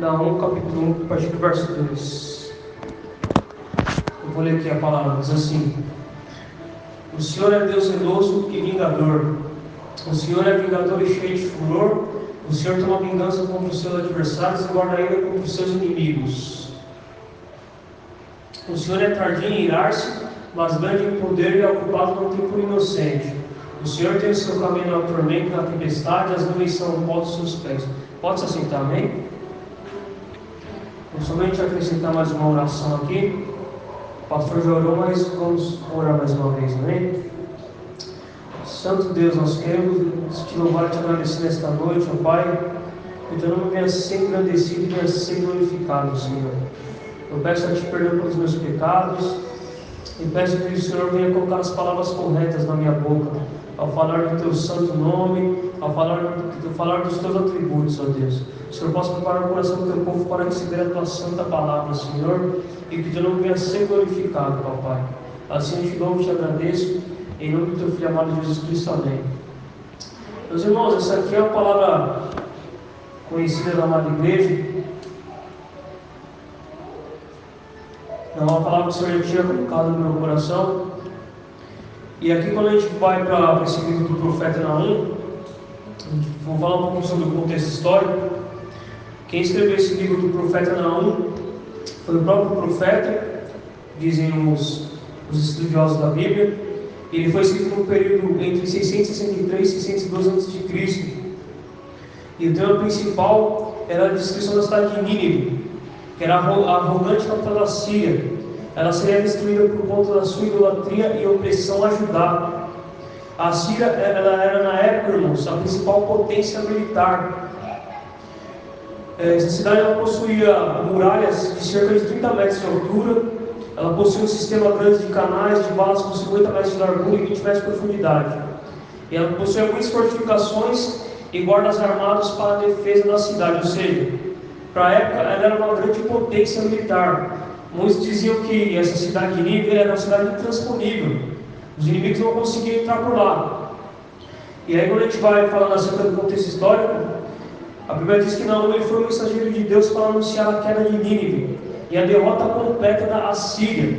Naum capítulo 1, a partir do verso 2. Eu vou ler aqui a palavra, diz assim: O Senhor é Deus zeloso e vingador. O Senhor é vingador e cheio de furor. O Senhor toma vingança contra os seus adversários e guarda ira contra os seus inimigos. O Senhor é tardio em irar-se, mas grande em poder e é ocupado não tem por inocente. O Senhor tem o seu caminho na tormenta, na tempestade, as nuvens são o pó dos seus pés. Pode se assentar, amém? Vou somente acrescentar mais uma oração aqui. O pastor já orou, mas vamos orar mais uma vez, amém? Santo Deus, nós queremos te louvar e te agradecer nesta noite, ó Pai, que teu nome venha ser engrandecido e venha ser glorificado, Senhor. Eu peço a Ti perdão pelos meus pecados e peço que o Senhor venha colocar as palavras corretas na minha boca, ao falar do Teu santo nome, ao falar, ao falar dos Teus atributos, ó Deus. O Senhor possa preparar o coração do Teu povo para receber a Tua santa palavra, Senhor, e que Teu nome venha ser glorificado, Papai. Assim eu te louvo e te agradeço. Em nome do teu filho amado Jesus Cristo, amém. Meus irmãos, essa aqui é uma palavra conhecida da amada igreja. É uma palavra que o Senhor já tinha colocado no meu coração. E aqui, quando a gente vai para esse livro do profeta Naum, vou falar um pouquinho sobre o contexto histórico. Quem escreveu esse livro do profeta Naum foi o próprio profeta, dizem os, os estudiosos da Bíblia. Ele foi escrito no período entre 663 e 612 a.C. E o tema principal era a descrição da cidade de Nínive, que era arrogante da Síria. Ela seria destruída por conta da sua idolatria e opressão a Judá. A Síria ela era, na época, irmãos, a principal potência militar. É, essa cidade ela possuía muralhas de cerca de 30 metros de altura, ela possui um sistema grande de canais de valas com 50 metros de largura e 20 metros de profundidade. E ela possui algumas fortificações e guardas armados para a defesa da cidade, ou seja, para a época ela era uma grande potência militar. Muitos diziam que essa cidade de Nínive era uma cidade intransponível. Os inimigos não conseguiam entrar por lá. E aí quando a gente vai falando acerca do contexto histórico, a Bíblia diz que ele foi o mensageiro de Deus para anunciar a queda de Nínive e a derrota completa da Assíria.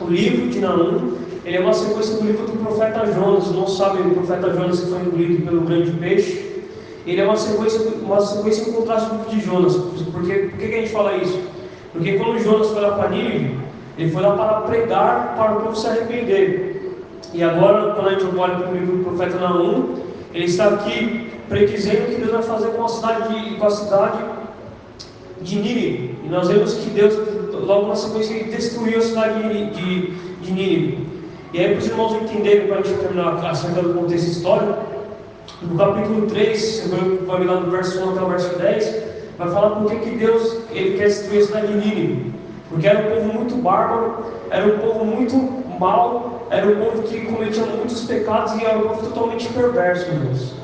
O livro de Naum ele é uma sequência do livro do profeta Jonas. Não sabe o profeta Jonas que foi engolido pelo grande peixe. Ele é uma sequência, uma sequência em contraste do livro de Jonas. Porque, por que, a gente fala isso? Porque quando Jonas foi lá para Nínive, ele foi lá para pregar para o povo se arrepender. E agora, quando a gente olha para o livro do profeta Naum, ele está aqui predizendo o que Deus vai fazer com a cidade, com a cidade de Nínive. E nós vemos que Deus, logo na sequência, destruiu a cidade de, de, de Nínive. E aí, para os irmãos entenderem, para a gente terminar acerca do contexto histórico, no capítulo 3, você vai lá do verso 1 até o verso 10, vai falar por que Deus ele quer destruir a cidade de Nínive. Porque era um povo muito bárbaro, era um povo muito mau, era um povo que cometia muitos pecados e era um povo totalmente perverso, Deus.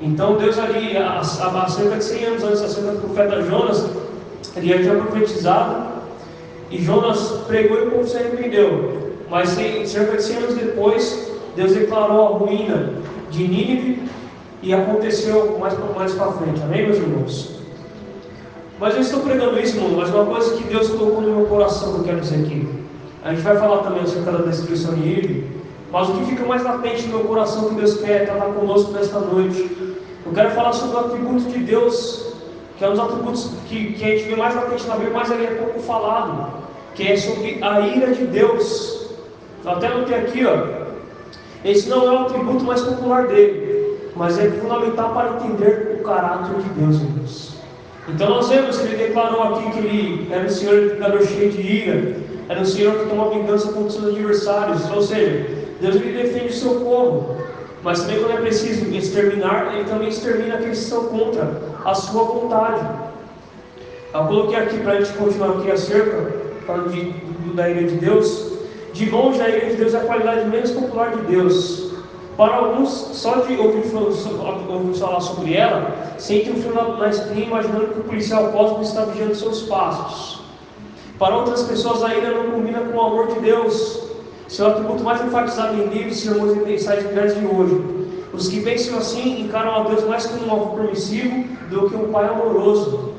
Então Deus ali, há, há cerca de 100 anos antes, acerca do profeta Jonas, ele já tinha profetizado e Jonas pregou e o povo se arrependeu. Mas cerca de 100 anos depois, Deus declarou a ruína de Nínive e aconteceu mais, mais para frente. Amém, meus irmãos? Mas eu estou pregando isso, irmão, mas uma coisa que Deus colocou no meu coração que eu quero dizer aqui. A gente vai falar também acerca da destruição de Nínive, mas o que fica mais latente no meu coração que Deus quer tratar conosco nesta noite eu quero falar sobre o atributo de Deus, que é um dos atributos que, que a gente vê mais latente na Bíblia, mas ele é pouco falado, que é sobre a ira de Deus. Eu até notei aqui, ó. Esse não é o atributo mais popular dele, mas é fundamental para entender o caráter de Deus Deus. Então nós vemos que ele declarou aqui que ele era um Senhor que cheio de ira, era um Senhor que toma vingança contra seus adversários, ou seja, Deus ele defende o seu povo. Mas também quando é preciso exterminar, ele também extermina aqueles que estão contra a sua vontade. Eu coloquei aqui para a gente continuar aqui acerca, falando de, da ira de Deus. De longe a ira de Deus é a qualidade menos popular de Deus. Para alguns, só de ouvir, falar sobre ela, sente um frio na espinha imaginando que o policial cósmico está vigiando seus passos. Para outras pessoas, a ira não combina com o amor de Deus, seu atributo mais enfatizado em livros, sermões e mensagens de hoje. Os que pensam assim encaram a Deus mais como um alvo permissivo do que um pai amoroso.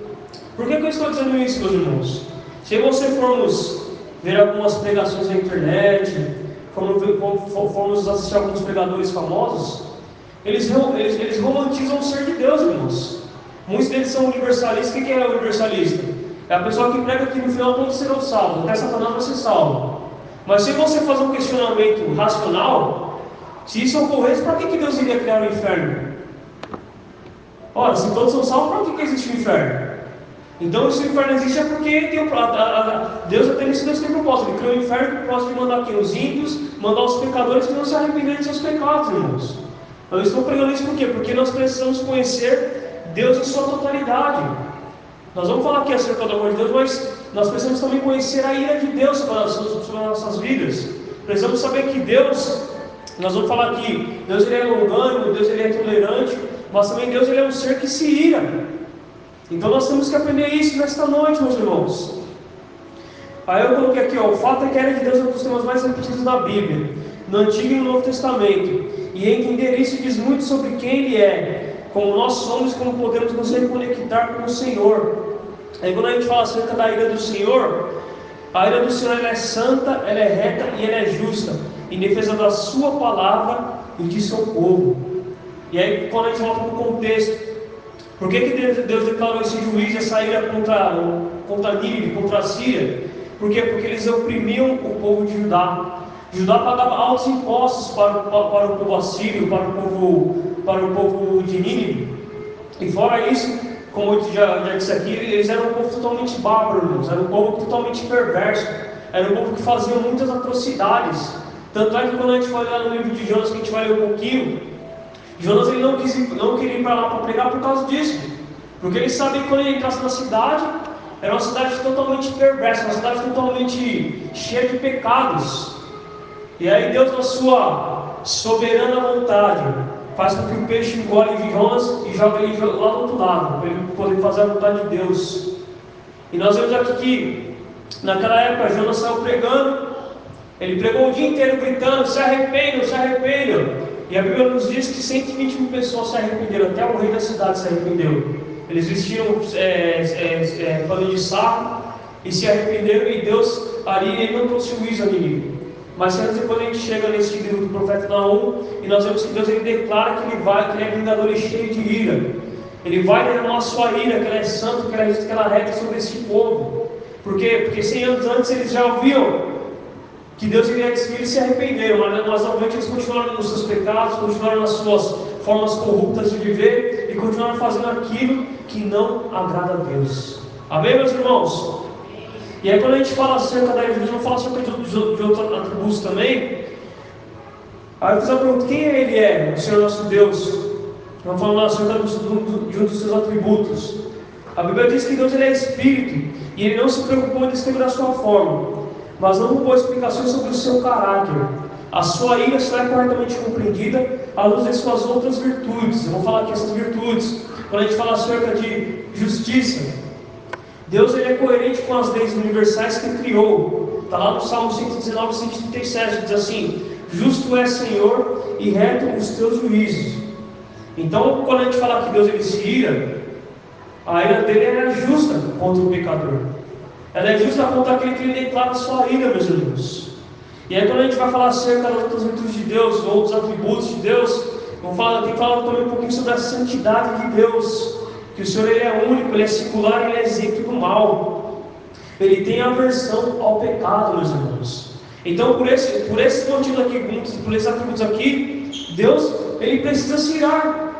Por que, que eu estou dizendo isso, meus irmãos? Se você formos ver algumas pregações na internet, formos, formos assistir alguns pregadores famosos, eles, eles, eles romantizam o ser de Deus, irmãos. Muitos deles são universalistas. O que é universalista? É a pessoa que prega que no final todos serão salvos, até Satanás vai ser salvo. Mas se você fazer um questionamento racional, se isso ocorresse, para que, que Deus iria criar o inferno? Ora, se todos são salvos, para que, que existe o inferno? Então, o inferno existe é porque tem a, a, a, Deus até Deus tem propósito. Ele criou o inferno com o propósito de mandar aqui os ímpios, mandar os pecadores que não se arrependerem de seus pecados, irmãos. Eu estou pregando isso por quê? Porque nós precisamos conhecer Deus em sua totalidade. Nós vamos falar aqui acerca do amor de Deus, mas nós precisamos também conhecer a ira de Deus sobre as, sobre as nossas vidas. Precisamos saber que Deus, nós vamos falar aqui, Deus ele é longânimo, Deus ele é tolerante, mas também Deus ele é um ser que se ira. Então nós temos que aprender isso nesta noite, meus irmãos. Aí eu coloquei aqui, ó, o fato é que a ira de Deus é um dos temas mais repetidos na Bíblia, no Antigo e no Novo Testamento. E entender isso diz muito sobre quem Ele é, como nós somos, como podemos nos reconectar com o Senhor. Aí quando a gente fala acerca da ira do Senhor, a ira do Senhor é santa, ela é reta e ela é justa, em defesa da sua palavra e de seu povo. E aí quando a gente volta para o contexto, por que, que Deus, declarou esse juízo, essa ira contra, contra Nínive, contra a Síria? Por quê? Porque eles oprimiam o povo de Judá. Judá pagava altos impostos para, para, para o povo assírio, para o povo, para o povo de Nínive. E fora isso, como eu já, já disse aqui, eles eram um povo totalmente bárbaro, era um povo totalmente perverso, era um povo que fazia muitas atrocidades. Tanto é que quando a gente vai olhar no livro de Jonas, que a gente vai ler um pouquinho, Jonas ele não, quis, não queria ir para lá para pregar por causa disso. Porque ele sabia que quando ele entrasse na cidade, era uma cidade totalmente perversa, uma cidade totalmente cheia de pecados. E aí Deus, na sua soberana vontade, faz com que o peixe engole Jonas e joga ele lá do outro lado, para ele poder fazer a vontade de Deus. E nós vemos aqui que, naquela época, Jonas saiu pregando, ele pregou o dia inteiro gritando: se arrependam, se arrependam. E a Bíblia nos diz que 120 mil pessoas se arrependeram, até o rei da cidade se arrependeu. Eles vestiram é, é, é, pano de saco e se arrependeram, e Deus ali ele não trouxe juízo a ninguém. Mas antes depois a gente chega nesse livro do profeta Naum e nós vemos que Deus ele declara que ele vai, que ele é vingador e cheio de ira. Ele vai derramar a sua ira, que ela é santa, que ela é, que ela é reta sobre esse povo. Por quê? Porque 100 anos antes eles já ouviam que Deus iria destruir e se arrependeram, mas, obviamente eles continuaram nos seus pecados, continuaram nas suas formas corruptas de viver e continuaram fazendo aquilo que não agrada a Deus. Amém, meus irmãos? E aí quando a gente fala acerca da igreja, vamos falar acerca de, de, de outros atributos também. Aí eu fiz pergunta, quem ele é, o Senhor nosso Deus? Vamos falar acerca de um dos seus atributos. A Bíblia diz que Deus ele é Espírito e ele não se preocupou em descrever a sua forma, mas não roubou explicações sobre o seu caráter. A sua ira é corretamente compreendida à luz de suas outras virtudes. Eu vou falar aqui essas virtudes. Quando a gente fala acerca de justiça, Deus ele é coerente com as leis universais que criou. Está lá no Salmo 119, 137, diz assim: Justo é Senhor e reto os teus juízos. Então, quando a gente fala que Deus ele se ira, a ira dele é justa contra o pecador. Ela é justa contra aquele que ele declara sua ira, meus irmãos. E aí, quando a gente vai falar acerca das outras virtudes de Deus, outros atributos de Deus, vamos falar, tem falar também um pouquinho sobre a santidade de Deus que o Senhor ele é único, ele é singular, ele é exemplo do mal. Ele tem aversão ao pecado, meus irmãos. Então, por esse, por esse motivo aqui, por esses atributos aqui, Deus ele precisa se irar.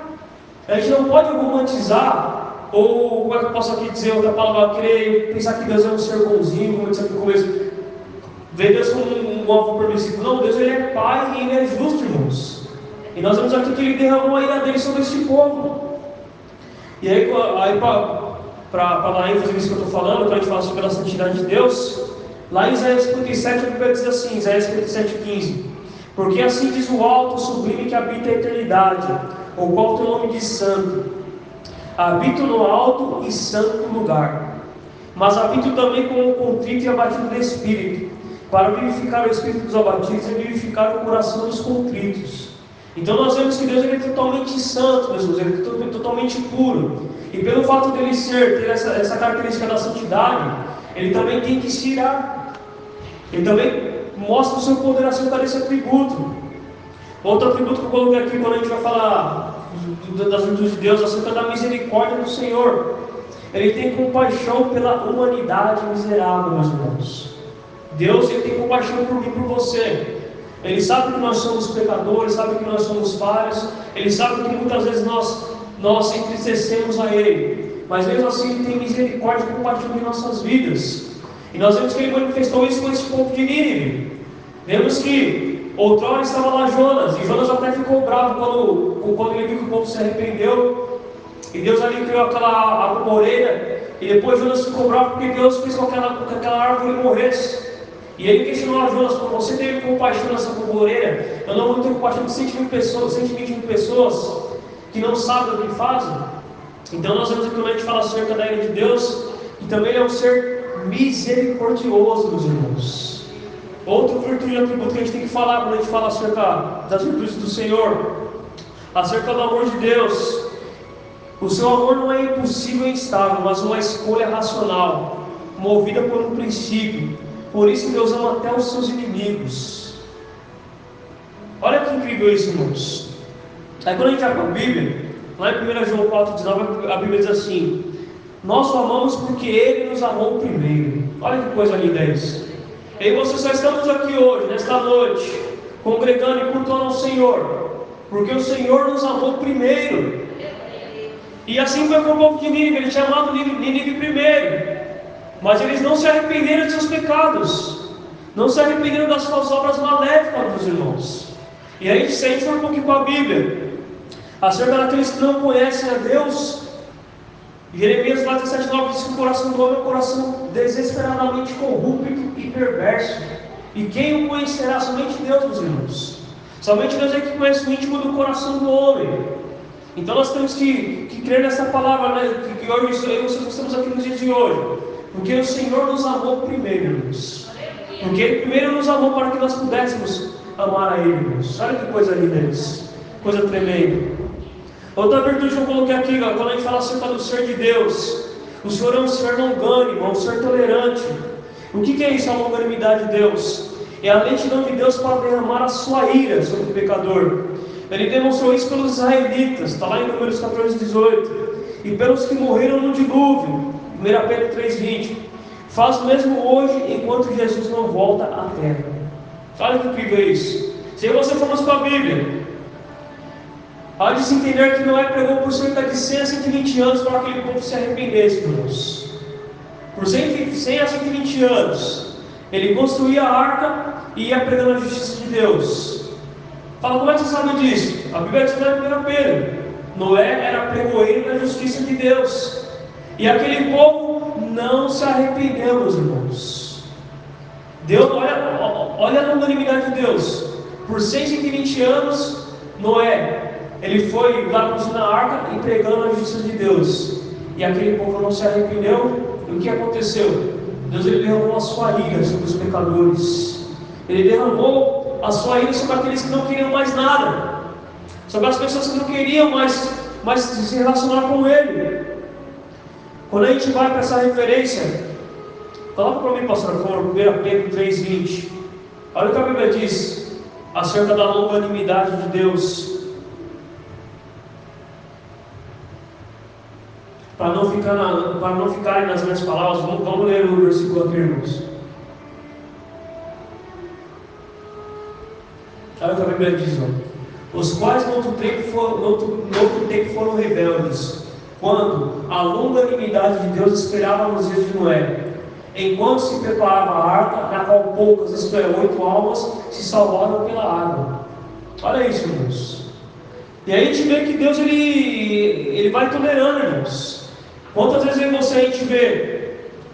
A gente não pode romantizar, ou como é que posso aqui dizer outra palavra, querer pensar que Deus é um ser bonzinho, como eu disse aqui no começo. Ver Deus como um, um avô permissivo. Não, Deus ele é pai e ele é justo, irmãos. E nós vemos aqui que ele derramou a ira dele sobre este povo. E aí, aí para dar ênfase nisso que eu estou falando, para a gente falar sobre a santidade de Deus, lá em Isaías 57, a Bíblia diz assim, Isaías 57, 15. Porque assim diz o alto sublime que habita a eternidade, o qual o nome de santo. Habito no alto e santo lugar. Mas habito também com o contrito e abatido de espírito, para vivificar o espírito dos abatidos e vivificar o coração dos contritos Então nós vemos que Deus ele é totalmente santo, irmãos, ele é totalmente puro. E pelo fato dele ser, ter essa, essa característica da santidade, ele também tem que se irar. Ele também mostra o seu poder acerca desse atributo. Outro atributo que eu coloquei aqui quando a gente vai falar das virtudes de Deus, acerca da misericórdia do Senhor. Ele tem compaixão pela humanidade miserável, meus irmãos. Deus ele tem compaixão por mim por você. Ele sabe que nós somos pecadores, sabe que nós somos falhos, Ele sabe que muitas vezes nós, nós entristecemos a Ele, mas mesmo assim Ele tem misericórdia e compaixão em nossas vidas. E nós vemos que Ele manifestou isso com esse povo de Nínive. Vemos que outrora estava lá Jonas, e Jonas até ficou bravo quando, quando ele viu que o povo se arrependeu, e Deus ali criou aquela arvoreira, e depois Jonas ficou bravo porque Deus fez com que aquela, aquela árvore morresse. E ele questionou a Jonas, quando você teve compaixão nessa comboreira, eu não vou ter compaixão de 120 pessoas, 120 mil pessoas que não sabem o que fazem. Então nós vemos aqui quando a gente fala acerca da ira de Deus, que também ele é um ser misericordioso, meus irmãos. Outro virtude atributo que a gente tem que falar quando a gente fala acerca das virtudes do Senhor, acerca do amor de Deus. O seu amor não é impossível e instável, mas uma escolha racional, movida por um princípio por isso Deus ama até os seus inimigos. Olha que incrível isso, irmãos. Aí quando a gente para a Bíblia, lá em 1 João 4,19, a Bíblia diz assim: Nós o amamos porque Ele nos amou primeiro. Olha que coisa linda isso. E você só estamos aqui hoje, nesta noite, congregando e cultuando ao Senhor, porque o Senhor nos amou primeiro. E assim foi com o povo de Nínive, ele tinha amado Nínive primeiro. Mas eles não se arrependeram de seus pecados, não se arrependeram das suas obras maléficas, meus irmãos. E aí, se a gente um pouquinho para a Bíblia, acerca daqueles que não conhecem a Deus, Jeremias 47, 9 diz que o coração do homem é um coração desesperadamente corrupto e perverso. E quem o conhecerá? Somente Deus, meus irmãos. Somente Deus é que conhece o íntimo do coração do homem. Então nós temos que, que crer nessa palavra, né? que, que hoje eu, nós estamos aqui nos dias de hoje. Porque o Senhor nos amou primeiro, irmãos. Porque Ele primeiro nos amou para que nós pudéssemos amar a Ele, irmãos. Olha que coisa linda isso. Coisa tremenda. Outra virtude que eu coloquei aqui, ó, quando a gente fala acerca do ser de Deus. O Senhor é um ser longânimo, é um ser tolerante. O que, que é isso, a longanimidade de Deus? É a lentidão de Deus para derramar a sua ira sobre o pecador. Ele demonstrou isso pelos israelitas, está lá em Números 14, 18. E pelos que morreram no dilúvio, 1 Pedro 3,20. Faz o mesmo hoje enquanto Jesus não volta à terra. Olha que incrível é isso. Se você formos para a Bíblia, há de se entender que Noé pregou por cerca de 100 a 120 anos para que aquele povo se arrependesse, irmãos. Por 100 a 120 anos, ele construía a arca e ia pregando a justiça de Deus. Fala, como é que você sabe disso? A Bíblia diz em 1 Pedro: Noé era pregoeiro da justiça de Deus. E aquele povo não se arrependeu, meus irmãos. Deus, olha, olha a longanimidade de Deus. Por 120 anos, Noé, ele foi lá na arca entregando a justiça de Deus. E aquele povo não se arrependeu. E o que aconteceu? Deus ele derramou a sua ira sobre os pecadores. Ele derramou a sua ira sobre aqueles que não queriam mais nada. Sobre as pessoas que não queriam mais, mais se relacionar com Ele. Quando a gente vai para essa referência, coloca para mim, pastor, por favor, 1 Pedro 3,20. Olha o que a Bíblia diz acerca da longanimidade de Deus. Para não, ficar na, para não ficarem nas minhas palavras, vamos, vamos ler o versículo aqui, irmãos. Olha o que a Bíblia diz, ó. Os quais no outro tempo, for, no outro, no outro tempo foram rebeldes quando a longanimidade de Deus esperava nos dias de Noé, enquanto se preparava a arca, na qual poucas, isto é, oito almas, se salvaram pela água. Olha isso, irmãos. E aí a gente vê que Deus ele, ele vai tolerando, irmãos. Quantas vezes você a gente vê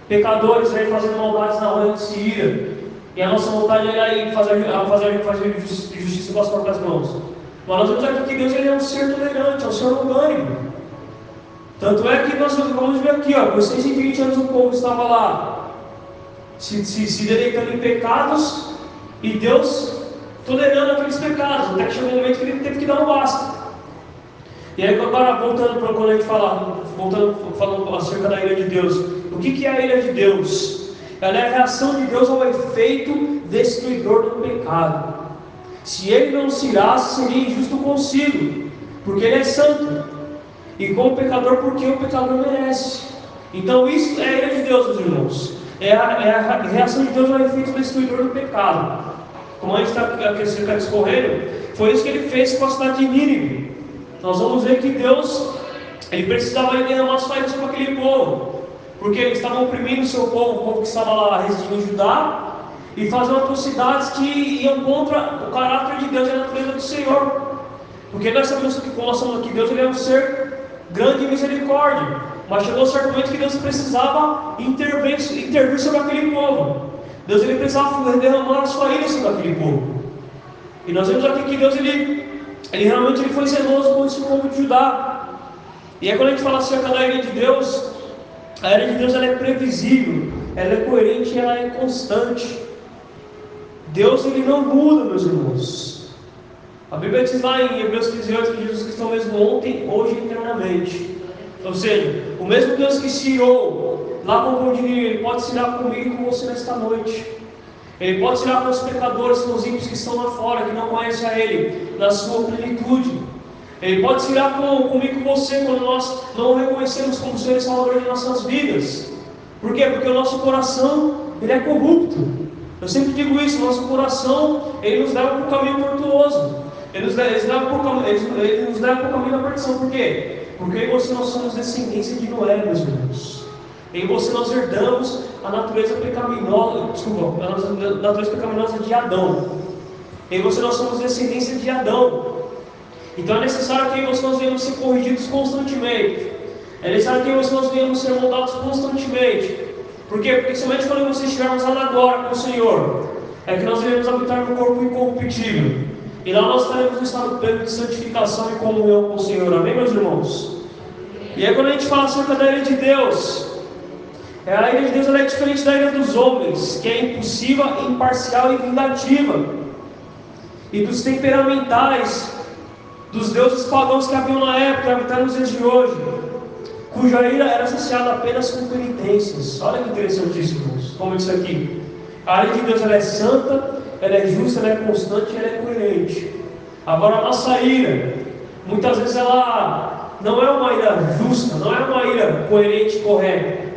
pecadores aí fazendo maldades na hora de ira, e a nossa vontade é aí fazer, fazer, fazer justiça com as próprias mãos. Mas nós vemos aqui que Deus ele é um ser tolerante, é um ser orgânico. Tanto é que nós vamos ver aqui, ó, por 620 anos o povo estava lá, se, se, se deleitando em pecados, e Deus tolerando aqueles pecados, até que chegou um momento que ele teve que dar um basta. E aí agora voltando para quando a gente fala, voltando falando acerca da ira de Deus, o que, que é a ira de Deus? Ela é a reação de Deus ao efeito destruidor do pecado. Se ele não se irasse, seria injusto consigo, porque ele é santo, e com o pecador, porque o pecador merece. Então, isso é a ira de Deus, meus irmãos. É a, é a reação de Deus ao efeito destruidor do pecado. Como a gente está discorrendo, foi isso que ele fez com a cidade de Nínive. Nós vamos ver que Deus ele precisava derramar sua ira sobre aquele povo, porque eles estavam oprimindo o seu povo, o povo que estava lá residindo em Judá, e fazendo atrocidades que iam contra o caráter de Deus e a natureza do Senhor. Porque nós sabemos que, nós somos aqui, Deus ele é um ser grande em misericórdia. Mas chegou certo momento que Deus precisava intervir, intervir sobre aquele povo. Deus ele precisava derramar a sua ira sobre aquele povo. E nós vemos aqui que Deus ele, ele realmente ele foi zeloso com esse povo de Judá. E aí quando a gente fala acerca da ira de Deus, a ira de Deus ela é previsível, ela é coerente, ela é constante. Deus ele não muda, meus irmãos. A Bíblia diz lá em Hebreus 18 que Jesus Cristo é o mesmo ontem, hoje e eternamente. Ou seja, o mesmo Deus que se irou lá com o Condinho, ele pode se irar comigo e com você nesta noite. Ele pode se irar com os pecadores, com os ímpios que estão lá fora, que não conhecem a Ele, na sua plenitude. Ele pode se irar com, comigo e você quando nós não o reconhecemos como Senhor e Salvador de nossas vidas. Por quê? Porque o nosso coração ele é corrupto. Eu sempre digo isso, nosso coração, ele nos leva para o caminho tortuoso. Ele nos, leva, ele, nos leva para o caminho da perdição. Por quê? Porque você nós somos descendência de Noé, meus irmãos. Em você nós herdamos a natureza pecaminosa, desculpa, a natureza pecaminosa de Adão. Em você nós somos descendência de Adão. Então é necessário que em você nós venhamos ser corrigidos constantemente. É necessário que em você nós venhamos ser moldados constantemente. Por quê? Porque somente quando nós estivermos lá agora com o Senhor, é que nós iremos habitar no corpo incorruptível. E lá nós estaremos no estado pleno de santificação e comunhão com o Senhor. Amém, meus irmãos? E aí quando a gente fala acerca da ira de Deus, é, a ira de Deus é diferente da ira dos homens, que é impulsiva, imparcial e vingativa. E dos temperamentais, dos deuses pagãos que haviam na época, habitaram nos dias de hoje cuja ira era associada apenas com penitências. Olha que interessante isso, irmãos. Como disse aqui. A lei de Deus ela é santa, ela é justa, ela é constante, ela é coerente. Agora a nossa ira, muitas vezes ela não é uma ira justa, não é uma ira coerente correta.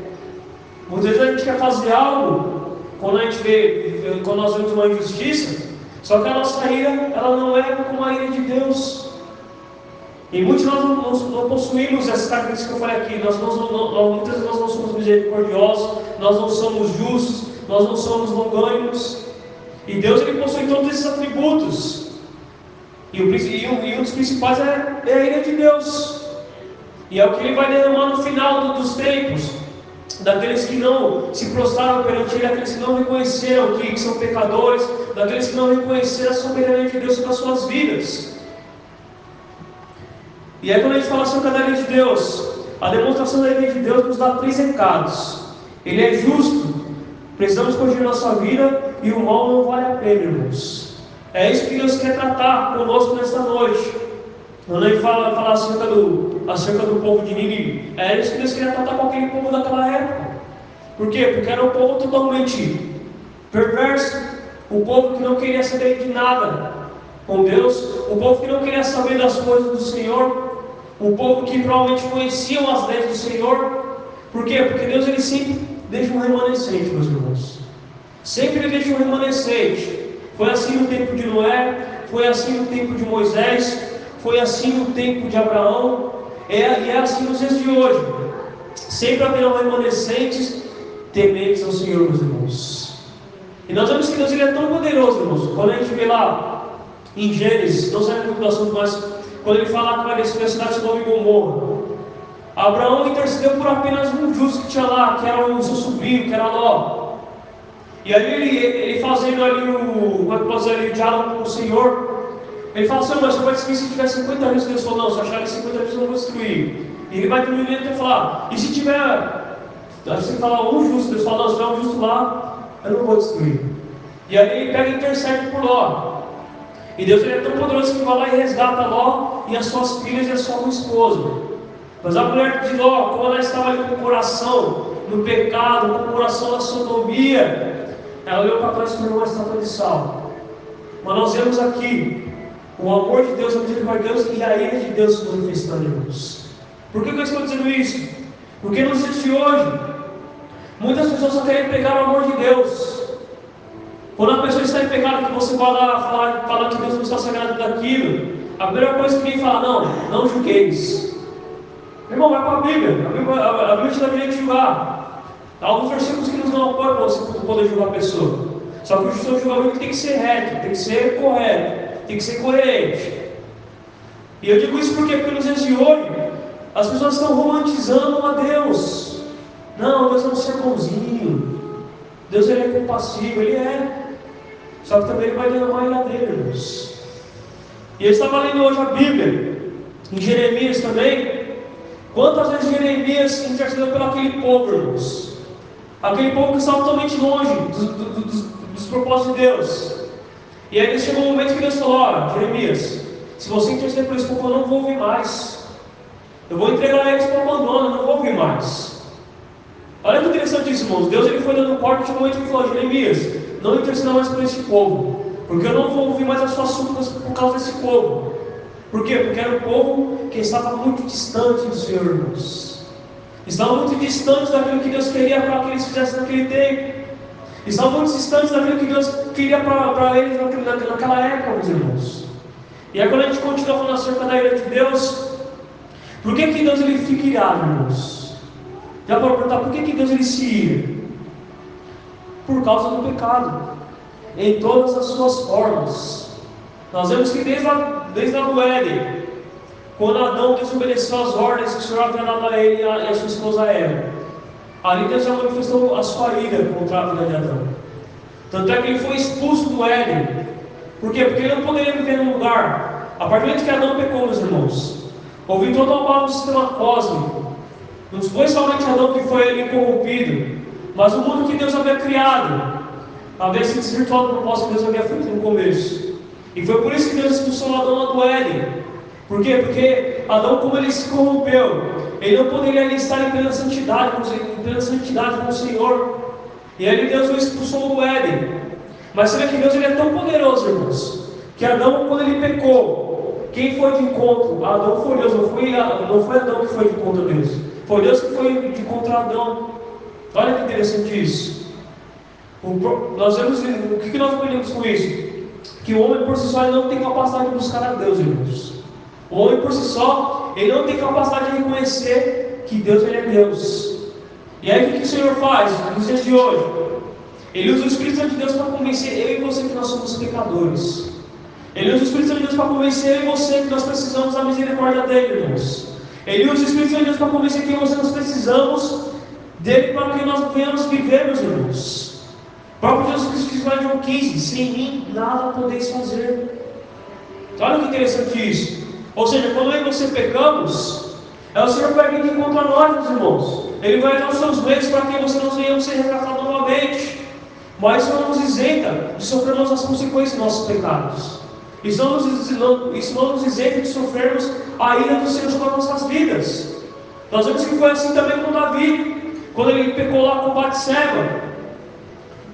Muitas vezes a gente quer fazer algo, quando a gente vê, quando nós vemos uma injustiça, só que a nossa ira, ela não é como a ira de Deus. E muitos nós não, não, não possuímos essas características que eu falei aqui. Nós, não, muitas vezes nós não somos misericordiosos, nós não somos justos, nós não somos longânimos. E Deus ele possui todos esses atributos. E, o, e, um, dos principais é, é, a ira de Deus. E é o que ele vai derramar no final dos tempos. Daqueles que não se prostraram perante Ele, daqueles que não reconheceram que são pecadores, daqueles que não reconheceram a soberania de Deus sobre as suas vidas. E aí quando a gente fala sobre a lei de Deus, a demonstração da lei de Deus nos dá três recados. Ele é justo, precisamos corrigir nossa vida e o mal não vale a pena, irmãos. É isso que Deus quer tratar conosco nesta noite. Quando ele fala, fala acerca, do, acerca do povo de Ninive, é isso que Deus queria tratar com aquele povo daquela época. Por quê? Porque era um povo totalmente perverso, um povo que não queria saber de nada com Deus, um povo que não queria saber das coisas do Senhor, um povo que provavelmente conheciam as leis do Senhor. Por quê? Porque Deus ele sempre deixa um remanescente, meus irmãos. Sempre ele deixa um remanescente. Foi assim no tempo de Noé, foi assim no tempo de Moisés, foi assim no tempo de Abraão, é, e é assim nos dias de hoje. Sempre haverão remanescentes tementes ao Senhor, meus irmãos. E nós vemos que Deus ele é tão poderoso, irmãos. Quando a gente vê lá em Gênesis, não sai muito do assunto, mas quando ele fala que vai destruir a cidade de Sodoma e Gomorra. Abraão intercedeu por apenas um justo que tinha lá, que era o seu sobrinho, que era Ló. E aí ele, ele fazendo ali o, é que ali, o diálogo com o Senhor, ele fala assim, mas você vai destruir se tiver 50 anos, Deus falou, não, se achar que 50 anos eu não vou destruir. E ele vai diminuindo até falar, e se tiver, aí você fala um justo, Deus fala, não, se tiver um justo lá, eu não vou destruir. E aí ele pega e intercede por Ló. E Deus ele é tão poderoso que vai lá e resgata Ló e as suas filhas e a sua esposa. Mas a mulher de Ló, como ela estava ali com o coração no pecado, com o coração na sodomia, ela olhou para trás e tornou uma estátua de sal. Mas nós vemos aqui o amor de Deus, a misericórdia e a ira de Deus se manifestando em nós. Por que eu estou dizendo isso? Porque dias de hoje, muitas pessoas só querem pegar o amor de Deus. Quando a pessoa está em pecado, que você vai lá falar, que Deus não está sagrado daquilo, a primeira coisa que vem fala, não, não julgueis. Irmão, vai para a Bíblia. A Bíblia, a, a Bíblia te dá direito de julgar. Há alguns versículos que nos dão apoio para você poder julgar a pessoa. Só que o seu julgamento tem que ser reto, tem que ser correto, tem que ser coerente. E eu digo isso porque, porque nos dias de hoje, as pessoas estão romantizando a Deus. Não, Deus é um ser bonzinho. Deus ele é compassivo, ele é. Só que também ele vai derramar dele, irmãos. E eu estava lendo hoje a Bíblia, em Jeremias também. Quantas vezes Jeremias intercedeu pelo aquele povo, irmãos? Aquele povo que estava totalmente longe dos, dos, dos, dos propósitos de Deus. E aí chegou um momento que Deus falou: Olha, Jeremias, se você interceder por esse povo, eu não vou ouvir mais. Eu vou entregar eles para o abandono, eu não vou ouvir mais. Olha que interessante isso, irmãos. Deus ele foi dando corte de um momento que falou: Jeremias, não interceda mais por este povo, porque eu não vou ouvir mais as suas súplicas por causa desse povo. Por quê? Porque era um povo que estava muito distante do Senhor, irmãos. Estava muito distante daquilo que Deus queria para que eles fizessem naquele tempo. Estava muito distante daquilo que Deus queria para, eles naquela, naquela época, meus irmãos. E quando a gente continua falando acerca da ira de Deus, por que, que Deus ele fica irado, irmãos? Já para perguntar, por que, que Deus ele se ira? Por causa do pecado, em todas as suas formas. Nós vemos que desde a, desde a do quando Adão desobedeceu as ordens que o Senhor havia dado a ele e a, sua esposa Eva, ali Deus já manifestou a sua ira contra a vida de Adão. Tanto é que ele foi expulso do Éden. Por quê? Porque ele não poderia viver num lugar. A partir do momento que Adão pecou, meus irmãos, Houve todo o mal do sistema cósmico. Não foi somente Adão que foi ele corrompido, mas o mundo que Deus havia criado havia se desvirtuado do propósito que Deus havia feito no começo. E foi por isso que Deus expulsou Adão do Éden. Por quê? Porque Adão, como ele se corrompeu, ele não poderia estar em plena santidade, em plena santidade com o Senhor. E aí Deus o expulsou do Éden. Mas vê que Deus ele é tão poderoso, irmãos, que Adão, quando ele pecou, quem foi de encontro? Adão foi Deus, não foi, não foi Adão que foi de encontro a Deus. Foi Deus que foi de encontro a Adão. Olha que interessante isso. O, nós vemos, o que nós aprendemos com isso? Que o homem por si só não tem capacidade de buscar a Deus, irmãos. O homem por si só, ele não tem capacidade de reconhecer que Deus ele é Deus. E aí o que, o Senhor faz nos dias de hoje? Ele usa o Espírito Santo de Deus para convencer eu e você que nós somos pecadores. Ele usa o Espírito Santo de Deus para convencer você que nós precisamos da misericórdia dele, irmãos. Ele usa o Espírito Santo de Deus para convencer que você nós precisamos dele para que nós venhamos viver, meus irmãos. O próprio Jesus Cristo diz lá em João 15: Sem mim nada podeis fazer. Olha que interessante isso. Ou seja, quando eu e você pecamos, é o Senhor vai vir contra nós, meus irmãos. Ele vai dar os seus meios para que você não venhamos ser resgatados novamente. Mas não nos isenta de sofrermos as consequências dos nossos pecados. Isso não, nos, não nos isenta de sofrermos a ira do Senhor sobre as nossas vidas. Nós vemos que foi assim também com Davi, quando ele pecou lá com Batseba.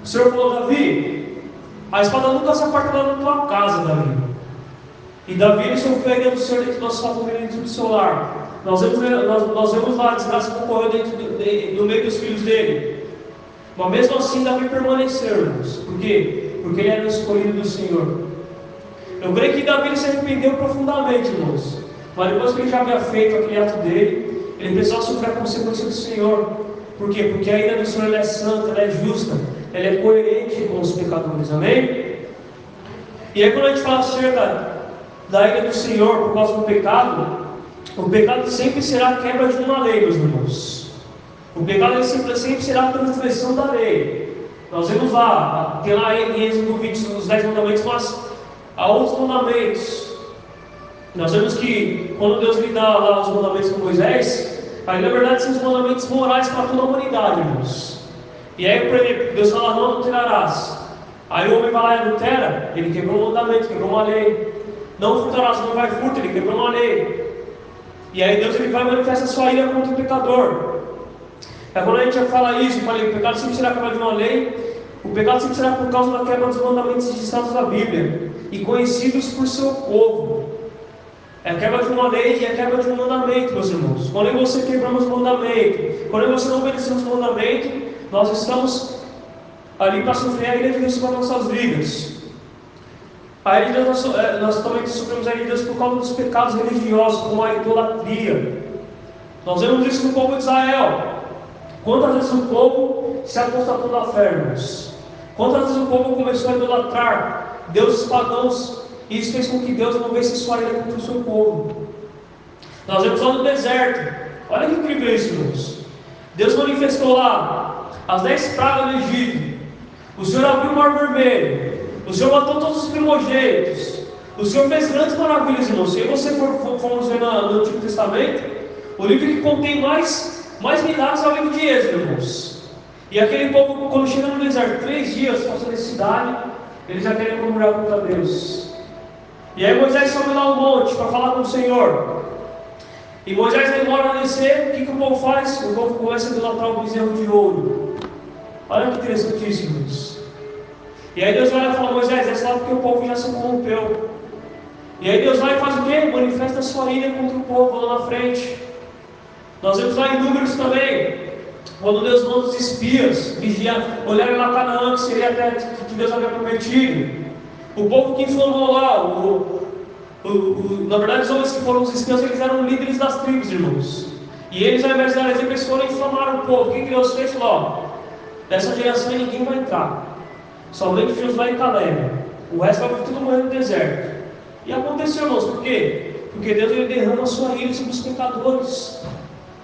O Senhor falou, Davi, a espada nunca se aparta da tua casa, Davi. E Davi ele sofreu do Senhor dentro da sua família, dentro do seu lar. Nós vemos, nós, nós vemos lá a desgraça que ocorreu dentro do, de, no meio dos filhos dele. Mas mesmo assim Davi permaneceu, irmãos. Por quê? Porque ele era o escolhido do Senhor. Eu creio que Davi se arrependeu profundamente, irmãos. Mas depois que ele já havia feito aquele ato dele, ele precisava sofrer a consequência do Senhor. Por quê? Porque a ira do Senhor é santa, ela é justa, ela é coerente com os pecadores. Amém? E aí quando a gente fala acerca da ira do Senhor por causa do pecado, o pecado sempre será a quebra de uma lei, meus irmãos. O pecado sempre, sempre será a transgressão da lei. Nós vemos lá, tem lá em Êxodo 20, os 10 mandamentos, mas Há outros mandamentos. Nós vemos que quando Deus lhe dá lá os mandamentos com Moisés, aí na verdade são os mandamentos morais para toda a humanidade, irmãos. E aí, por exemplo, Deus fala, não adulterarás. Aí o homem vai lá e adultera, ele quebrou um mandamento, quebrou uma lei. Não furtarás, não vai furto, ele quebrou uma lei. E aí Deus ele vai manifestar sua ira contra o pecador. É quando a gente fala isso, eu falei, o pecado sempre será quebra de uma lei, o pecado sempre será por causa da quebra dos mandamentos registrados da Bíblia e conhecidos por seu povo. É a quebra de uma lei e é a quebra de um mandamento, meus irmãos. Quando você quebramos o mandamento, quando você não obedecemos o mandamento, nós estamos ali para sofrer a ira de Deus sobre nossas vidas. A ira de Deus, nós, é, nós também sofremos a Deus por causa dos pecados religiosos, como a idolatria. Nós vemos isso no povo de Israel. Quantas vezes o povo se apostatou da fé, irmãos? Quantas vezes o povo começou a idolatrar deuses pagãos e isso fez com que Deus não visse sua ira contra o seu povo. Nós vemos lá no deserto. Olha que incrível isso, irmãos. Deus manifestou lá as dez pragas do Egito. O Senhor abriu o mar vermelho. O Senhor matou todos os primogênitos. O Senhor fez grandes maravilhas, irmãos. Se você for, for, formos ver no, Antigo Testamento, o livro que contém mais, mais milagres é o livro de Êxodo, irmãos. E aquele povo, quando chega no deserto, três dias passando necessidade, eles já querem murmurar contra Deus. E aí Moisés sobe lá o monte para falar com o Senhor. E Moisés demora a descer, o que, que o povo faz? O povo começa a idolatrar o bezerro de ouro. Olha que interessantíssimo isso. E aí Deus lá e fala, Moisés, é lá porque o povo já se corrompeu. E aí Deus vai e faz o quê? Manifesta a sua ira contra o povo lá na frente. Nós vemos lá em números também, quando Deus manda os espias vigiar, olharem lá Canaã, que seria até que Deus havia prometido. O povo que inflamou lá, o, o, o, na verdade, os homens que foram os espiões, eles eram líderes das tribos, irmãos. E eles, ao invés de dar exemplo, eles foram o povo. O que Deus fez? Falou: dessa geração ninguém vai entrar, somente Josué e Caleb. O resto vai tudo morrer no deserto. E aconteceu, irmãos, por quê? Porque Deus ele derrama a sua ira sobre os pecadores.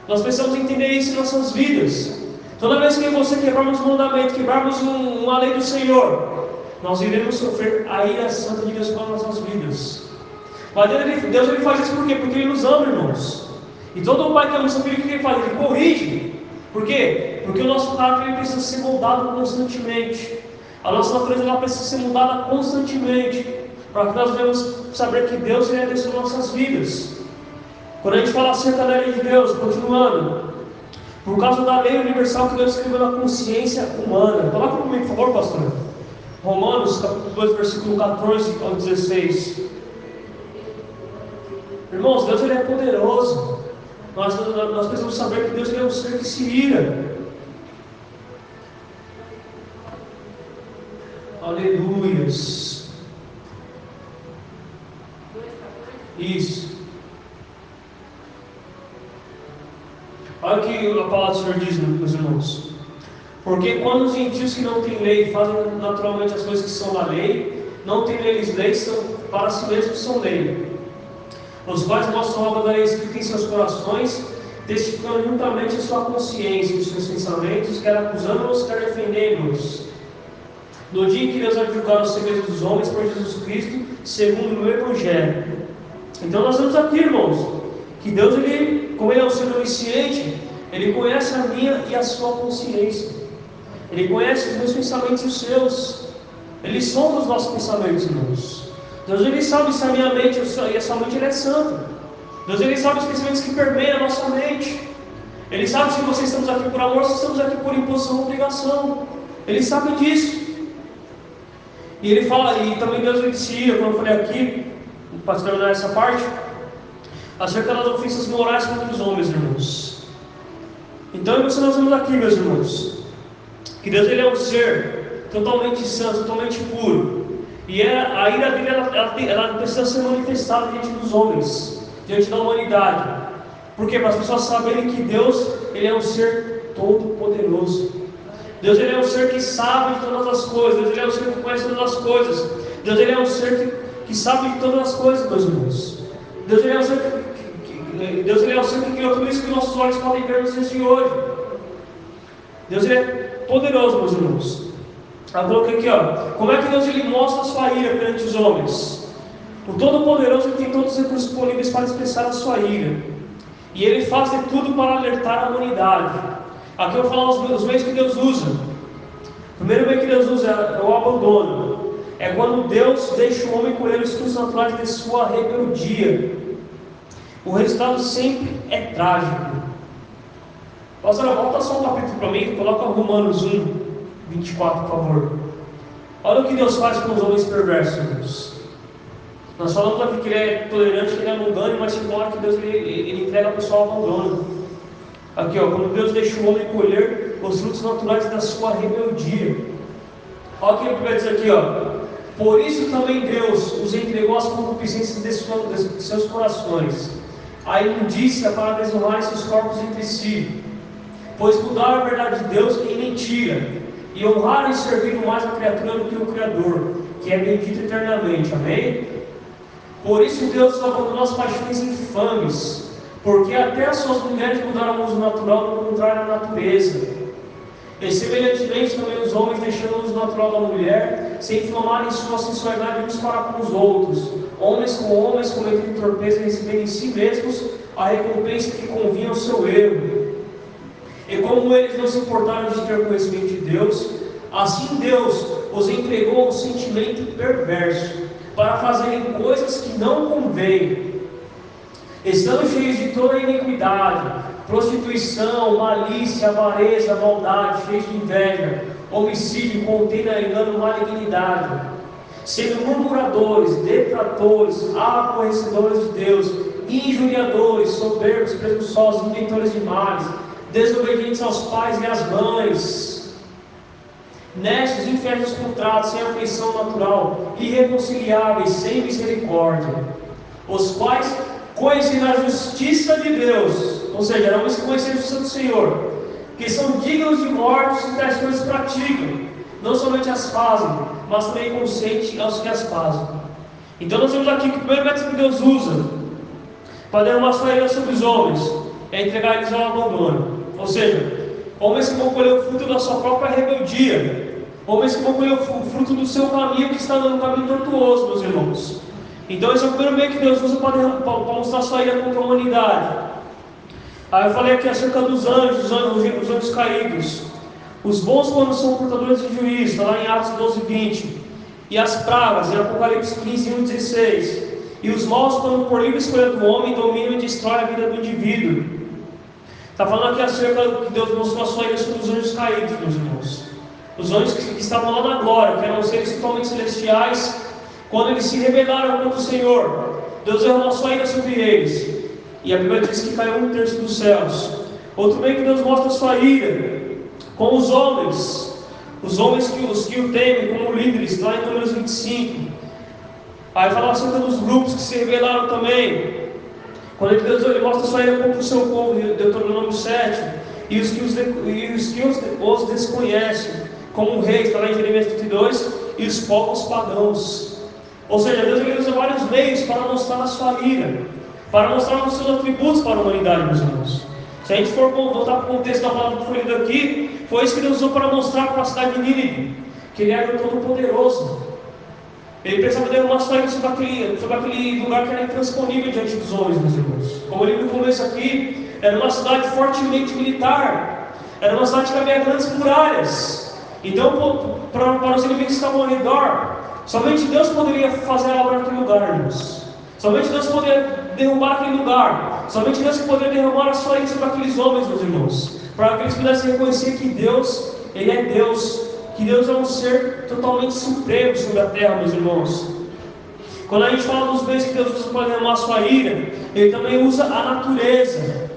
Nós precisamos entender isso em nossas vidas. Toda vez que você quebrarmos um mandamento, quebrarmos um, uma lei do Senhor, nós iremos sofrer a ira santa de Deus para nossas vidas. Mas Deus ele, Deus ele faz isso por quê? Porque Ele nos ama, irmãos. E todo pai que ama seu filho, o que ele faz? Ele corrige. Por quê? Porque o nosso caráter precisa ser moldado constantemente. A nossa natureza ela precisa ser mudada constantemente. Para que nós venhamos saber que Deus ele é nossas vidas. Quando a gente fala acerca da lei de Deus, continuando, por causa da lei universal que Deus escreveu na consciência humana. Coloca comigo, por favor, pastor. Romanos capítulo 2, versículo 14 ao 16. Irmãos, Deus ele é poderoso. Nós, nós precisamos saber que Deus é um ser que se ira. Aleluias. Isso. Olha o que a palavra do Senhor diz, meus irmãos. Porque quando os gentios que não têm lei fazem naturalmente as coisas que são da lei, não têm eles lei, são, para si mesmos são lei. Os quais mostram a obra da lei escrita em seus corações, testificando juntamente a sua consciência e os seus pensamentos, quer acusando-os, quer defendendo-os. No dia em que Deus vai julgar os segredos dos homens por Jesus Cristo, segundo o Evangelho. Então nós vemos aqui, irmãos, que Deus, ele, como Ele é um ser onisciente, Ele conhece a minha e a sua consciência. Ele conhece os meus pensamentos e os seus. Ele sonda os nossos pensamentos, irmãos. Deus ele sabe se a minha mente e a sua mente é santa. Deus ele sabe os pensamentos que permeiam a nossa mente. Ele sabe se vocês estamos aqui por amor, se estamos aqui por imposição ou obrigação. Ele sabe disso. E ele fala, e também Deus ensina, como eu falei aqui, para terminar essa parte, acerca das ofensas morais contra os homens, irmãos. Então, isso nós vemos aqui, meus irmãos que Deus ele é um ser totalmente santo, totalmente puro. E é, a ira dele ela, ela, ela, precisa ser manifestada diante dos homens, diante da humanidade. Porque para as pessoas saberem que Deus ele é um ser todo poderoso. Deus ele é um ser que sabe de todas as coisas. Deus ele é um ser que conhece todas as coisas. Deus ele é um ser que, que sabe de todas as coisas, meus irmãos. Deus ele é um ser que, que Deus ele é um ser que criou tudo isso que nossos olhos podem ver nos dias de hoje. Deus ele é poderoso, meus irmãos. Ela coloquei aqui, ó. Como é que Deus ele mostra a sua ira perante os homens? O Todo-Poderoso tem todos os recursos disponíveis para expressar a sua ira. E ele faz de tudo para alertar a humanidade. Aqui eu vou falar os, os meios que Deus usa. primeiro meio que Deus usa é o abandono. É quando Deus deixa o homem colher os frutos naturais de sua rebeldia. O resultado sempre é trágico. Pastor, volta só um capítulo para mim, coloca Romanos 1, 24, por favor. Olha o que Deus faz com os homens perversos. Nós falamos aqui que ele é tolerante, que ele é mundano, mas uma hora que Deus ele, ele entrega a pessoa ao abandono. Aqui, ó, quando Deus deixa o homem colher os frutos naturais da sua rebeldia. Olha o que ele vai dizer aqui, ó. Por isso também Deus os entregou às concupiscências de seus corações, a imundícia para desonrar seus corpos entre si, pois mudaram a verdade de Deus em mentira, e honraram e serviram mais a criatura do que o Criador, que é bendito eternamente. Amém? Por isso Deus abandonou as paixões infames, porque até as suas mulheres mudaram o uso natural do contrário à natureza. E semelhantemente também os homens deixando o uso natural da mulher, se inflamarem sua sensualidade uns para com os outros, homens com homens cometendo torpeza recebendo em si mesmos a recompensa que convinha ao seu erro. E como eles não se importaram de ter conhecimento de Deus, assim Deus os entregou um sentimento perverso para fazerem coisas que não convêm. Estando cheios de toda iniquidade, prostituição, malícia, avareza, maldade, cheios de inveja, homicídio, contenda, engano, malignidade, sendo murmuradores, detratores, aborrecedores de Deus, injuriadores, soberbos, presunçosos, inventores de males, desobedientes aos pais e às mães, Nestes infernos contratos, sem afeição natural, irreconciliáveis, sem misericórdia, os quais conhecem a justiça de Deus, ou seja, não que conhecem a justiça do Senhor, que são dignos de morte e tais coisas praticam, não somente as fazem, mas também consente aos que as fazem. Então nós temos aqui que o primeiro método que Deus usa para derramar sua ira sobre os homens é entregar eles ao abandono. Ou seja, Homens que vão colher o fruto da sua própria rebeldia. Homens que vão colher o fruto do seu caminho que está um caminho tortuoso, meus irmãos. Então esse é o primeiro meio que Deus usa para, mostrar sua ira contra a humanidade. Aí eu falei aqui acerca dos anjos, os anjos, os anjos caídos. Os bons quando são portadores de juízo, está lá em Atos 12, 20. E as pragas, em Apocalipse 15, 1, 16. E os maus quando por livre escolha do homem dominam e destrói a vida do indivíduo. Está falando aqui acerca do que Deus mostrou a sua ira sobre os anjos caídos, meus irmãos. Os anjos que estavam lá na glória, que eram seres totalmente celestiais, quando eles se rebelaram contra o Senhor, Deus derramou a sua ira sobre eles. E a Bíblia diz que caiu um terço dos céus. Outro bem que Deus mostra a sua ira com os homens, os homens que, os que o temem como líderes, lá em Números 25. Aí fala acerca dos grupos que se rebelaram também. Quando Deus ele mostra sua ira contra o seu povo, Deuteronômio 7, e os que os, e os, que os, os desconhecem, como reis, está lá em Jeremias 32, e os povos pagãos. Ou seja, Deus ele usa vários meios para mostrar a sua ira, para mostrar os seus atributos para a humanidade, meus irmãos. Se a gente for voltar para o contexto da palavra que foi lida aqui, foi isso que Deus usou para mostrar para a cidade de Nínive, que Ele era o Todo-Poderoso. Ele precisava derramar sua ira sobre aquele, sobre aquele lugar que era intransponível diante dos homens, meus irmãos. Como ele no começo aqui, era uma cidade fortemente militar, era uma cidade que havia grandes muralhas. Então, para, para os inimigos que estavam ao redor, somente Deus poderia fazer a obra naquele lugar, irmãos. Somente Deus poderia derrubar aquele lugar. Somente Deus poderia derramar a sua ira sobre aqueles homens, meus irmãos. Para que eles pudessem reconhecer que Deus, Ele é Deus que Deus é um ser totalmente supremo sobre a terra, meus irmãos. Quando a gente fala dos bens que Deus usa para derramar a sua ira, Ele também usa a natureza.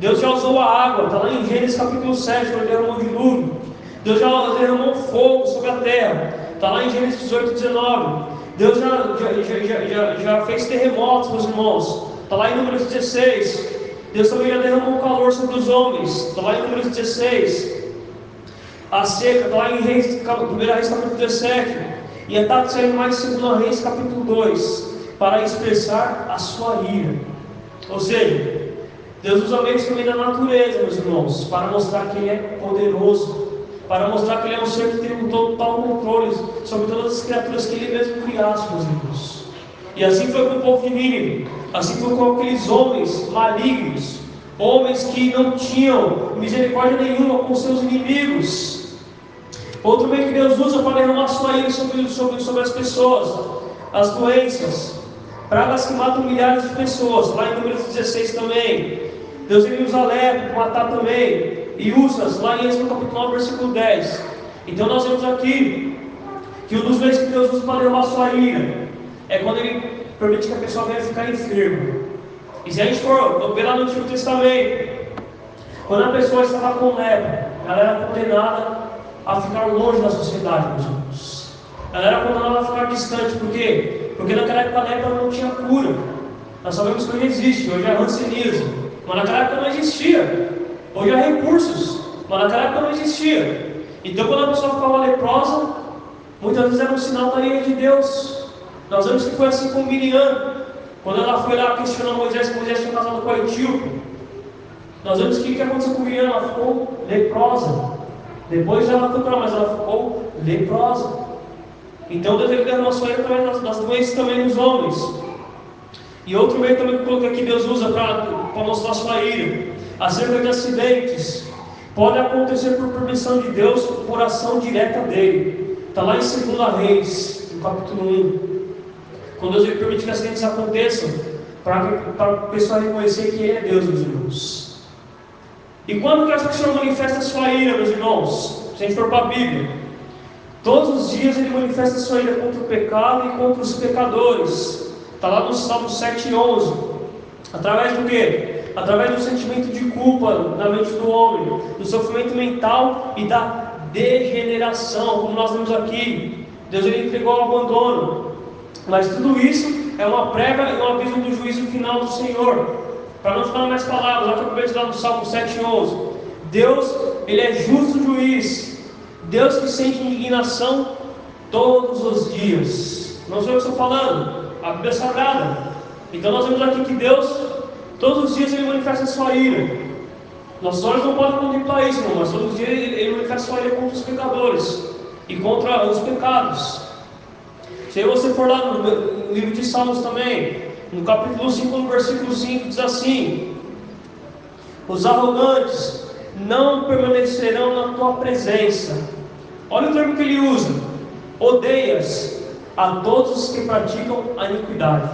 Deus já usou a água, está lá em Gênesis capítulo 7, quando derramou o dilúvio. Deus já derramou fogo sobre a terra, está lá em Gênesis 18, 19. Deus já, já, já, já, fez terremotos, meus irmãos, está lá em Números 16. Deus também já derramou calor sobre os homens, está lá em Números 16 a seca, está lá em Reis, 1 Reis capítulo 17, e ataques animais, 2 Reis capítulo 2, para expressar a sua ira. Ou seja, Deus usa meios também da natureza, meus irmãos, para mostrar que Ele é poderoso, para mostrar que Ele é um ser que tem um total controle sobre todas as criaturas que Ele mesmo criasse, meus irmãos. E assim foi com o povo de Nínive, assim foi com aqueles homens malignos, homens que não tinham misericórdia nenhuma com seus inimigos, Outro meio que Deus usa para derramar sua ira sobre, sobre, sobre as pessoas, as doenças, pragas que matam milhares de pessoas, lá em Números 16 também. Deus ele usa lepra para matar também, e usa lá em Êxodo capítulo 9, versículo 10. Então nós vemos aqui que um dos meios que Deus usa para derramar sua ira é quando Ele permite que a pessoa venha ficar enferma. E se a gente for ver lá no Antigo Testamento, quando a pessoa estava com lepra, ela era condenada a ficar longe da sociedade, meus irmãos. Ela era condenada a ficar distante, por quê? Porque naquela época a lepra não tinha cura. Nós sabemos que hoje existe, hoje é rancenismo. Mas naquela época não existia. Hoje há recursos, mas naquela época não existia. Então quando a pessoa ficava leprosa, muitas vezes era um sinal da ira de Deus. Nós vemos que foi assim com Miriam, quando ela foi lá questionar Moisés, Moisés tinha casado com a etíope. Nós vemos que o que aconteceu com Miriam? Ela ficou leprosa. Depois ela foi para mas ela ficou leprosa. Então Deus ele derramou sua ira das, das doenças também nos homens. E outro meio também que coloquei aqui Deus usa para mostrar sua ira acerca de acidentes, pode acontecer por permissão de Deus, por ação direta dele. Está lá em 2 Reis, no capítulo 1. Quando Deus permite que acidentes aconteçam, para, para a pessoa reconhecer que Ele é Deus, meus irmãos. E quando que essa pessoa manifesta sua ira, meus irmãos? Se a gente for para a Bíblia, todos os dias ele manifesta sua ira contra o pecado e contra os pecadores. Está lá no Salmo 7 e 11. Através do que? Através do sentimento de culpa na mente do homem, do sofrimento mental e da degeneração, como nós vemos aqui. Deus ele entregou ao abandono. Mas tudo isso é uma prévia e um aviso do juízo final do Senhor. Para não falar mais palavras, olha o que eu lá no Salmo 7,11. Deus, ele é justo juiz. Deus que sente indignação todos os dias. Não sou eu que estou falando, a Bíblia é Sagrada. Então nós vemos aqui que Deus Todos os dias ele manifesta sua ira. Nossos olhos não podem contemplar isso, não, mas todos os dias ele, ele manifesta sua ira contra os pecadores e contra os pecados. Se você for lá no livro de Salmos também, no capítulo 5, no versículo 5, diz assim: Os arrogantes não permanecerão na tua presença. Olha o termo que ele usa: odeias a todos os que praticam a iniquidade.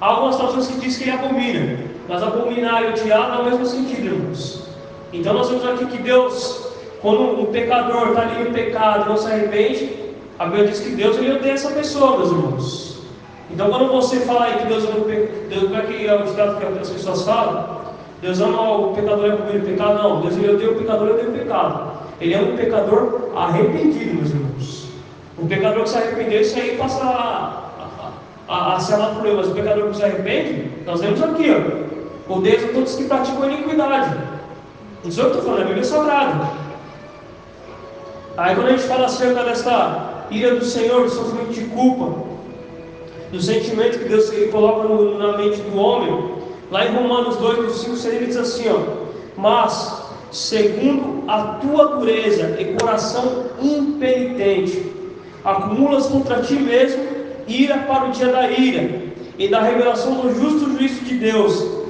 Há algumas traduções que diz que ele abomina. Mas abominar e odiar é o mesmo sentido, irmãos. Então nós vemos aqui que Deus, quando um pecador está ali no pecado não se arrepende, a Bíblia diz que Deus ele odeia essa pessoa, meus irmãos. Então quando você fala aí que Deus ama o pecador, como é que é o ditado que as pessoas falam? Deus ama o pecador e o pecado? Não, Deus ele odeia o pecador e odeia o pecado. Ele é um pecador arrependido, meus irmãos. O pecador que se arrependeu, isso aí passa a, a, a, a ser amado por ele, mas o pecador que se arrepende, nós vemos aqui, ó. Odeias a todos que praticam iniquidade. Não sou eu que estou falando, é a Bíblia Sagrada. Aí quando a gente fala acerca dessa ira do Senhor, do sofrimento de culpa, do sentimento que Deus coloca no, na mente do homem, lá em Romanos 2, no 5, 6, ele diz assim, ó, mas segundo a tua dureza e coração impenitente, acumulas contra ti mesmo ira para o dia da ira e da revelação do justo juízo de Deus,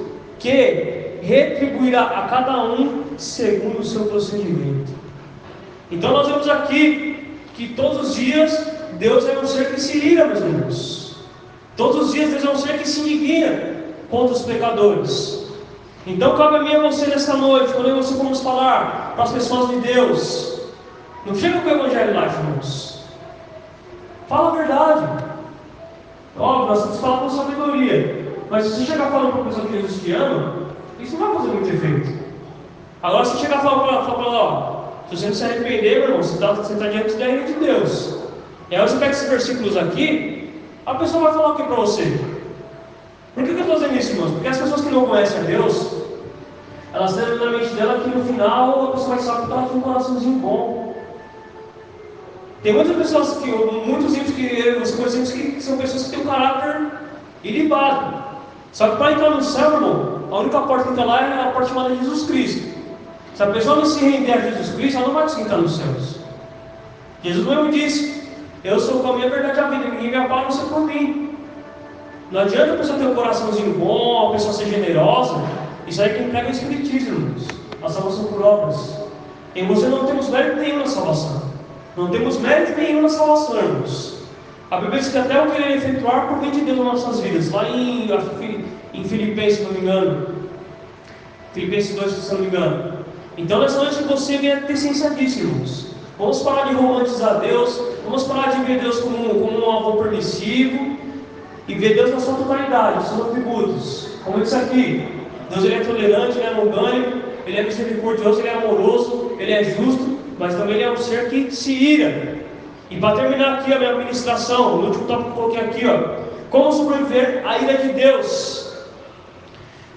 que retribuirá a cada um segundo o seu procedimento. Então nós vemos aqui que todos os dias Deus é um ser que se ira, meus irmãos. Todos os dias Deus é um ser que se indigna contra os pecadores. Então cabe a mim a você nesta noite, quando você vamos falar para as pessoas de Deus, não chega com o evangelho lá, irmãos. Fala a verdade. Óbvio, nós temos que falar com sabedoria. Mas se você chegar falando para uma pessoa que Jesus te ama, isso não vai fazer muito efeito. Agora, se chegar falando para ela, ó, se você não se arrepender, meu irmão, você está tá diante da ira de Deus. E aí você pega esses versículos aqui, a pessoa vai falar o que para você? Por que, que eu estou dizendo isso, irmãos? Porque as pessoas que não conhecem a Deus, elas têm na mente dela que no final a pessoa vai saber que ela tem um coraçãozinho bom. Tem muitas pessoas que, muitos ímpios que você conhecemos que são pessoas que têm um caráter ilibado. Só que para entrar no céu, irmão, a única porta que está lá é a porta chamada Jesus Cristo. Se a pessoa não se render a Jesus Cristo, ela não vai conseguir entrar nos céus. Jesus mesmo disse: Eu sou o caminho, a verdade e a vida. Ninguém me apara não ser por mim. Não adianta a pessoa ter um coraçãozinho bom, a pessoa ser generosa. Isso aí é quem prega o Espiritismo, irmãos. A salvação por obras. Em você não temos mérito nenhum na salvação. Não temos mérito nenhum na salvação, irmãos. A Bíblia diz que até o querer efetuar por bem de Deus nas nossas vidas. Lá em, em Filipenses, se não me engano. Filipenses 2, se não me engano. Então, nessa noite você venha ter ciência disso, irmãos. Vamos parar de romantizar Deus. Vamos parar de ver Deus como, como um avô permissivo. E ver Deus na sua totalidade, seus atributos. Como eu disse aqui, Deus ele é tolerante, ele é longânimo, ele é misericordioso, ele é amoroso, ele é justo, mas também ele é um ser que se ira. E para terminar aqui a minha ministração, no último tópico que eu coloquei aqui, ó, como sobreviver à ira de Deus?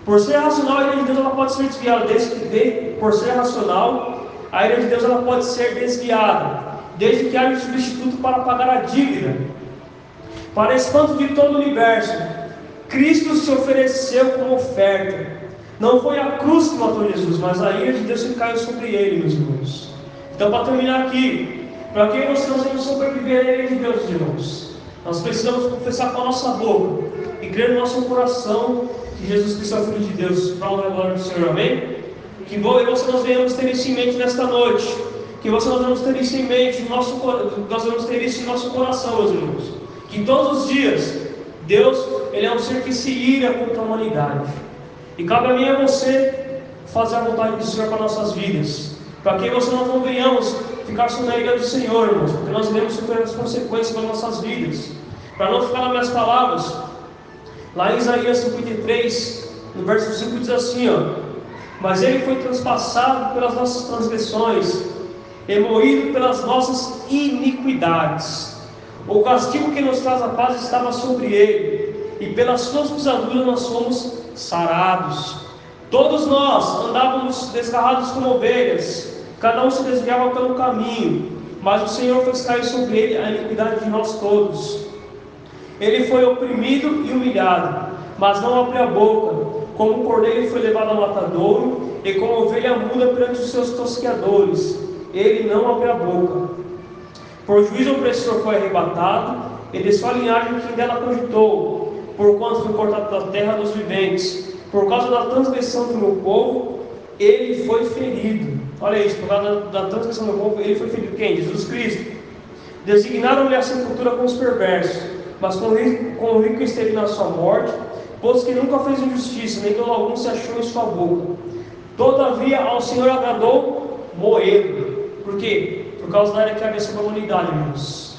Por ser racional, a ira de Deus ela pode ser desviada, desde que, por ser racional, a ira de Deus ela pode ser desviada, desde que haja um substituto para pagar a dívida. Para espanto de todo o universo, Cristo se ofereceu como oferta. Não foi a cruz que matou Jesus, mas a ira de Deus que caiu sobre ele, meus irmãos. Então, para terminar aqui, para que nós não sobreviver a ira de Deus, irmãos? Nós precisamos confessar com a nossa boca e crer no nosso coração que Jesus Cristo é Filho de Deus, para a glória do Senhor, amém? Que você nós venhamos ter isso em mente nesta noite. Que você nós vamos ter isso em mente, nosso, nós vamos ter isso em nosso coração, meus irmãos. Que todos os dias, Deus, Ele é um ser que se ira contra a humanidade. E cabe a mim e a você fazer a vontade do Senhor para nossas vidas. Para que você não venhamos ficar sob a ira do Senhor, irmãos. Porque nós iremos sofrer as consequências das nossas vidas. Para não ficar nas minhas palavras, lá em Isaías 53, no verso 5 diz assim: ó, Mas ele foi transpassado pelas nossas transgressões, e moído pelas nossas iniquidades. O castigo que nos traz a paz estava sobre ele, e pelas suas pisaduras nós fomos sarados. Todos nós andávamos desgarrados como ovelhas, cada um se desviava pelo caminho, mas o Senhor fez cair sobre ele a iniquidade de nós todos. Ele foi oprimido e humilhado, mas não abriu a boca. Como o cordeiro foi levado ao matadouro, e como ovelha muda perante os seus tosqueadores, ele não abriu a boca. Por juízo opressor foi arrebatado, e de sua linhagem quem dela cogitou, porquanto foi cortado da terra dos viventes. Por causa da transgressão do meu povo, ele foi ferido. Olha isso, por causa da, transgressão do povo, ele foi ferido. Quem? Jesus Cristo. Designaram-lhe a sepultura com os perversos, mas com o rico, esteve na sua morte, pois que nunca fez injustiça, nem dolo algum se achou em sua boca. Todavia ao Senhor agradou moê-lo. Por quê? Por causa da área que havia sobre a humanidade, irmãos.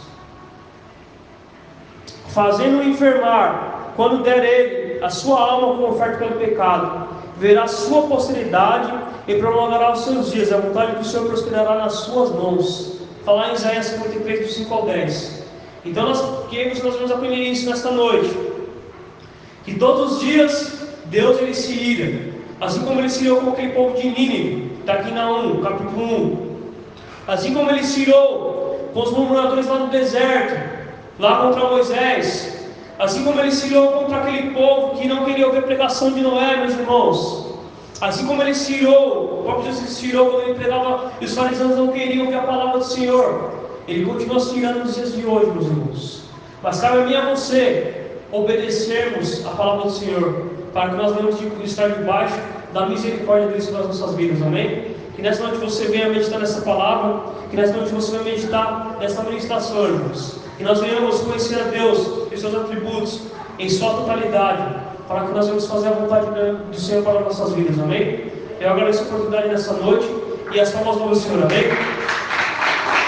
Fazendo-o enfermar, quando der ele a sua alma como oferta pelo pecado, verá sua posteridade e prolongará os seus dias, a vontade do Senhor prosperará nas suas mãos. Falar em Isaías 53, do 5 ao 10. Então, nós, que nós vamos aprender isso nesta noite. Que todos os dias Deus ele se ira, assim como ele se irou com aquele povo de Nínive, está aqui na 1, capítulo 1. Assim como ele se irou com os murmuradores lá no deserto, lá contra Moisés, Assim como ele se irou contra aquele povo que não queria ouvir a pregação de Noé, meus irmãos. Assim como ele se irou, o próprio Jesus se irou quando ele pregava e os fariseus não queriam ouvir a palavra do Senhor. Ele continua se irando nos dias de hoje, meus irmãos. Mas cabe a mim e a você obedecermos a palavra do Senhor, para que nós venhamos estar debaixo da misericórdia dele sobre as nossas vidas, amém? Que nessa noite você venha meditar nessa palavra, que nessa noite você venha meditar nessa meditação, irmãos. Que nós venhamos conhecer a Deus e seus atributos em sua totalidade, para que nós venhamos fazer a vontade do Senhor para as nossas vidas, amém? Eu agradeço a oportunidade nessa noite e as palmas do Senhor, amém?